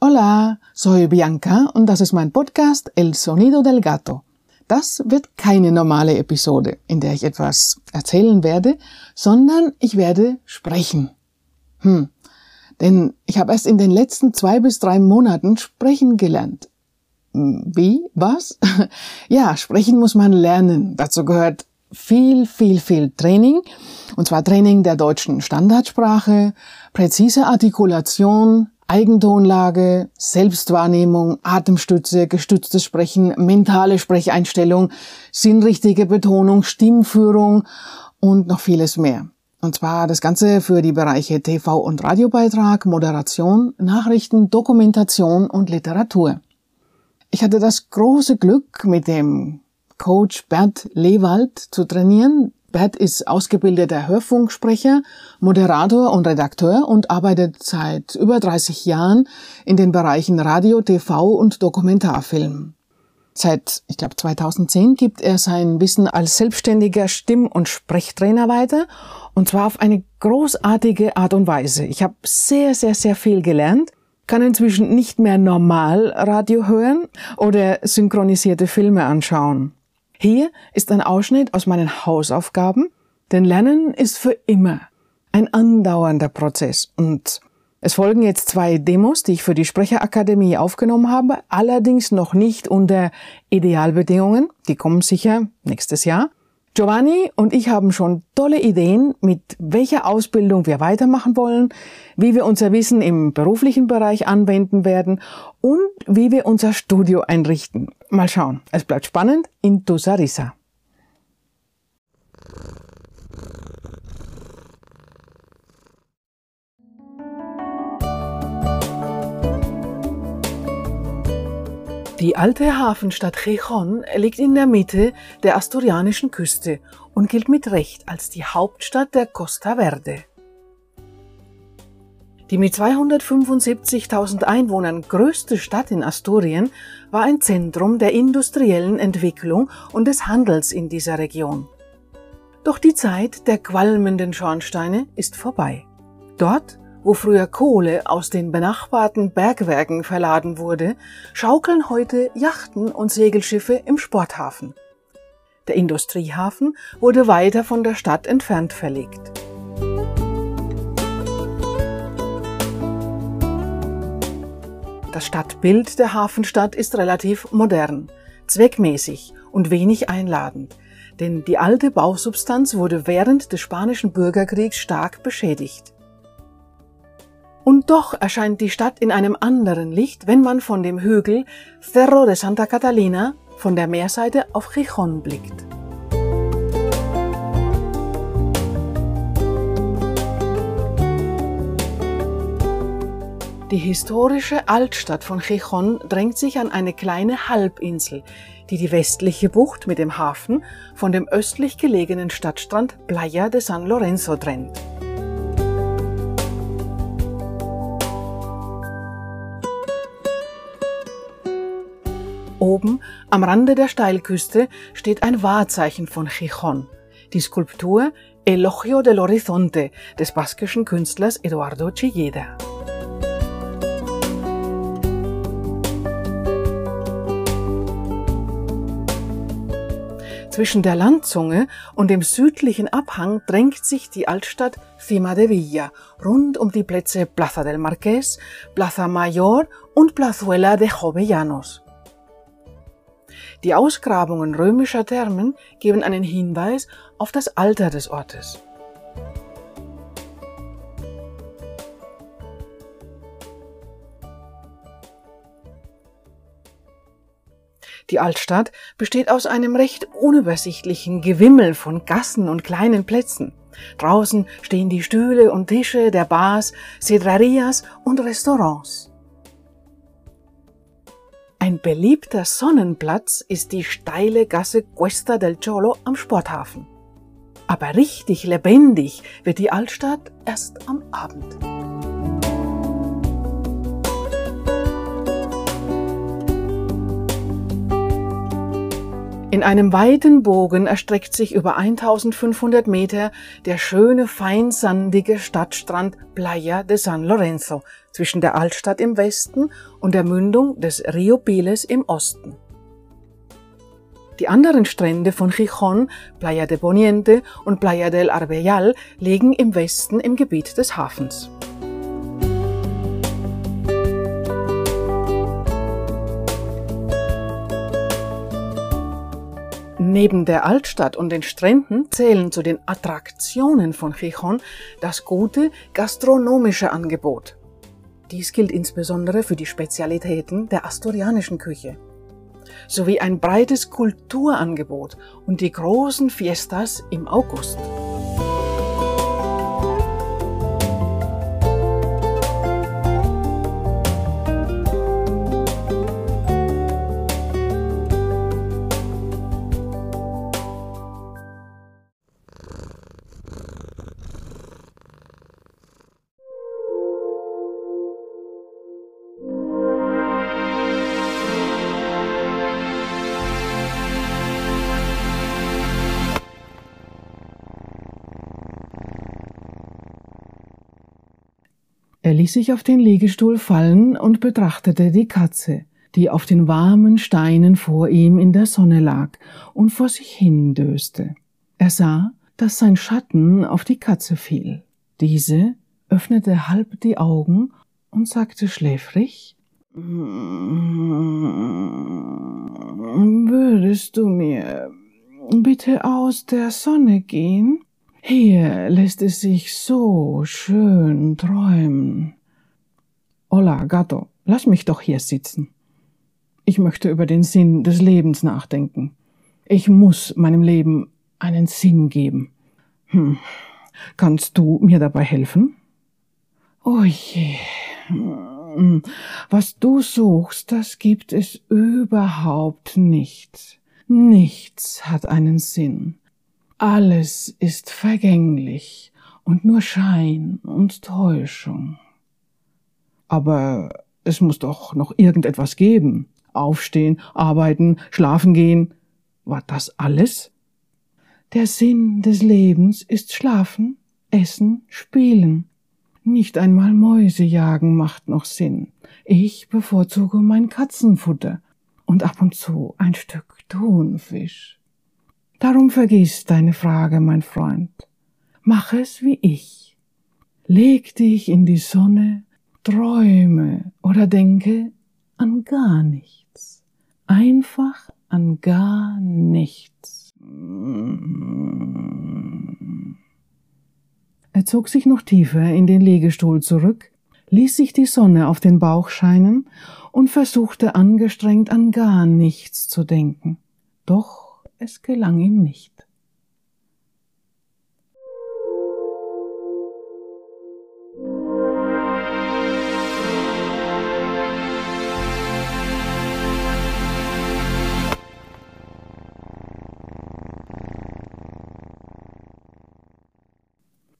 Hola, soy Bianca und das ist mein Podcast El Sonido del Gato. Das wird keine normale Episode, in der ich etwas erzählen werde, sondern ich werde sprechen. Hm, denn ich habe erst in den letzten zwei bis drei Monaten sprechen gelernt. Hm, wie? Was? ja, sprechen muss man lernen. Dazu gehört viel, viel, viel Training. Und zwar Training der deutschen Standardsprache, präzise Artikulation, Eigentonlage, Selbstwahrnehmung, Atemstütze, gestütztes Sprechen, mentale Sprecheinstellung, sinnrichtige Betonung, Stimmführung und noch vieles mehr. Und zwar das Ganze für die Bereiche TV- und Radiobeitrag, Moderation, Nachrichten, Dokumentation und Literatur. Ich hatte das große Glück, mit dem Coach Bert Lewald zu trainieren, Bert ist ausgebildeter Hörfunksprecher, Moderator und Redakteur und arbeitet seit über 30 Jahren in den Bereichen Radio, TV und Dokumentarfilm. Seit, ich glaube, 2010 gibt er sein Wissen als selbstständiger Stimm- und Sprechtrainer weiter und zwar auf eine großartige Art und Weise. Ich habe sehr, sehr, sehr viel gelernt, kann inzwischen nicht mehr normal Radio hören oder synchronisierte Filme anschauen. Hier ist ein Ausschnitt aus meinen Hausaufgaben, denn Lernen ist für immer ein andauernder Prozess und es folgen jetzt zwei Demos, die ich für die Sprecherakademie aufgenommen habe, allerdings noch nicht unter Idealbedingungen, die kommen sicher nächstes Jahr. Giovanni und ich haben schon tolle Ideen, mit welcher Ausbildung wir weitermachen wollen, wie wir unser Wissen im beruflichen Bereich anwenden werden und wie wir unser Studio einrichten. Mal schauen. Es bleibt spannend in Tusarisa. Die alte Hafenstadt Gijón liegt in der Mitte der asturianischen Küste und gilt mit Recht als die Hauptstadt der Costa Verde. Die mit 275.000 Einwohnern größte Stadt in Asturien war ein Zentrum der industriellen Entwicklung und des Handels in dieser Region. Doch die Zeit der qualmenden Schornsteine ist vorbei. Dort wo früher Kohle aus den benachbarten Bergwerken verladen wurde, schaukeln heute Yachten und Segelschiffe im Sporthafen. Der Industriehafen wurde weiter von der Stadt entfernt verlegt. Das Stadtbild der Hafenstadt ist relativ modern, zweckmäßig und wenig einladend, denn die alte Bausubstanz wurde während des Spanischen Bürgerkriegs stark beschädigt. Und doch erscheint die Stadt in einem anderen Licht, wenn man von dem Hügel Cerro de Santa Catalina von der Meerseite auf Gijón blickt. Die historische Altstadt von Gijón drängt sich an eine kleine Halbinsel, die die westliche Bucht mit dem Hafen von dem östlich gelegenen Stadtstrand Playa de San Lorenzo trennt. Oben am Rande der Steilküste steht ein Wahrzeichen von Gijón, die Skulptur Elogio del Horizonte des baskischen Künstlers Eduardo Chilleda. Zwischen der Landzunge und dem südlichen Abhang drängt sich die Altstadt Cima de Villa rund um die Plätze Plaza del Marqués, Plaza Mayor und Plazuela de Jovellanos. Die Ausgrabungen römischer Thermen geben einen Hinweis auf das Alter des Ortes. Die Altstadt besteht aus einem recht unübersichtlichen Gewimmel von Gassen und kleinen Plätzen. Draußen stehen die Stühle und Tische der Bars, Cedrarias und Restaurants. Ein beliebter Sonnenplatz ist die steile Gasse Cuesta del Cholo am Sporthafen. Aber richtig lebendig wird die Altstadt erst am Abend. In einem weiten Bogen erstreckt sich über 1500 Meter der schöne feinsandige Stadtstrand Playa de San Lorenzo zwischen der Altstadt im Westen und der Mündung des Rio Piles im Osten. Die anderen Strände von Chichon, Playa de Poniente und Playa del Arbeyal liegen im Westen im Gebiet des Hafens. Neben der Altstadt und den Stränden zählen zu den Attraktionen von Chichon das gute gastronomische Angebot. Dies gilt insbesondere für die Spezialitäten der asturianischen Küche sowie ein breites Kulturangebot und die großen Fiestas im August. Ließ sich auf den Liegestuhl fallen und betrachtete die Katze, die auf den warmen Steinen vor ihm in der Sonne lag und vor sich hin döste. Er sah, dass sein Schatten auf die Katze fiel. Diese öffnete halb die Augen und sagte schläfrig Würdest du mir bitte aus der Sonne gehen? Hier lässt es sich so schön träumen. Hola, Gatto, lass mich doch hier sitzen. Ich möchte über den Sinn des Lebens nachdenken. Ich muss meinem Leben einen Sinn geben. Hm. Kannst du mir dabei helfen? Oh je. Hm. Was du suchst, das gibt es überhaupt nicht. Nichts hat einen Sinn. Alles ist vergänglich und nur Schein und Täuschung. Aber es muss doch noch irgendetwas geben. Aufstehen, arbeiten, schlafen gehen. War das alles? Der Sinn des Lebens ist Schlafen, Essen, Spielen. Nicht einmal Mäuse jagen macht noch Sinn. Ich bevorzuge mein Katzenfutter und ab und zu ein Stück Thunfisch. Darum vergiss deine Frage, mein Freund. Mach es wie ich. Leg dich in die Sonne, träume oder denke an gar nichts. Einfach an gar nichts. Er zog sich noch tiefer in den Liegestuhl zurück, ließ sich die Sonne auf den Bauch scheinen und versuchte angestrengt an gar nichts zu denken. Doch es gelang ihm nicht.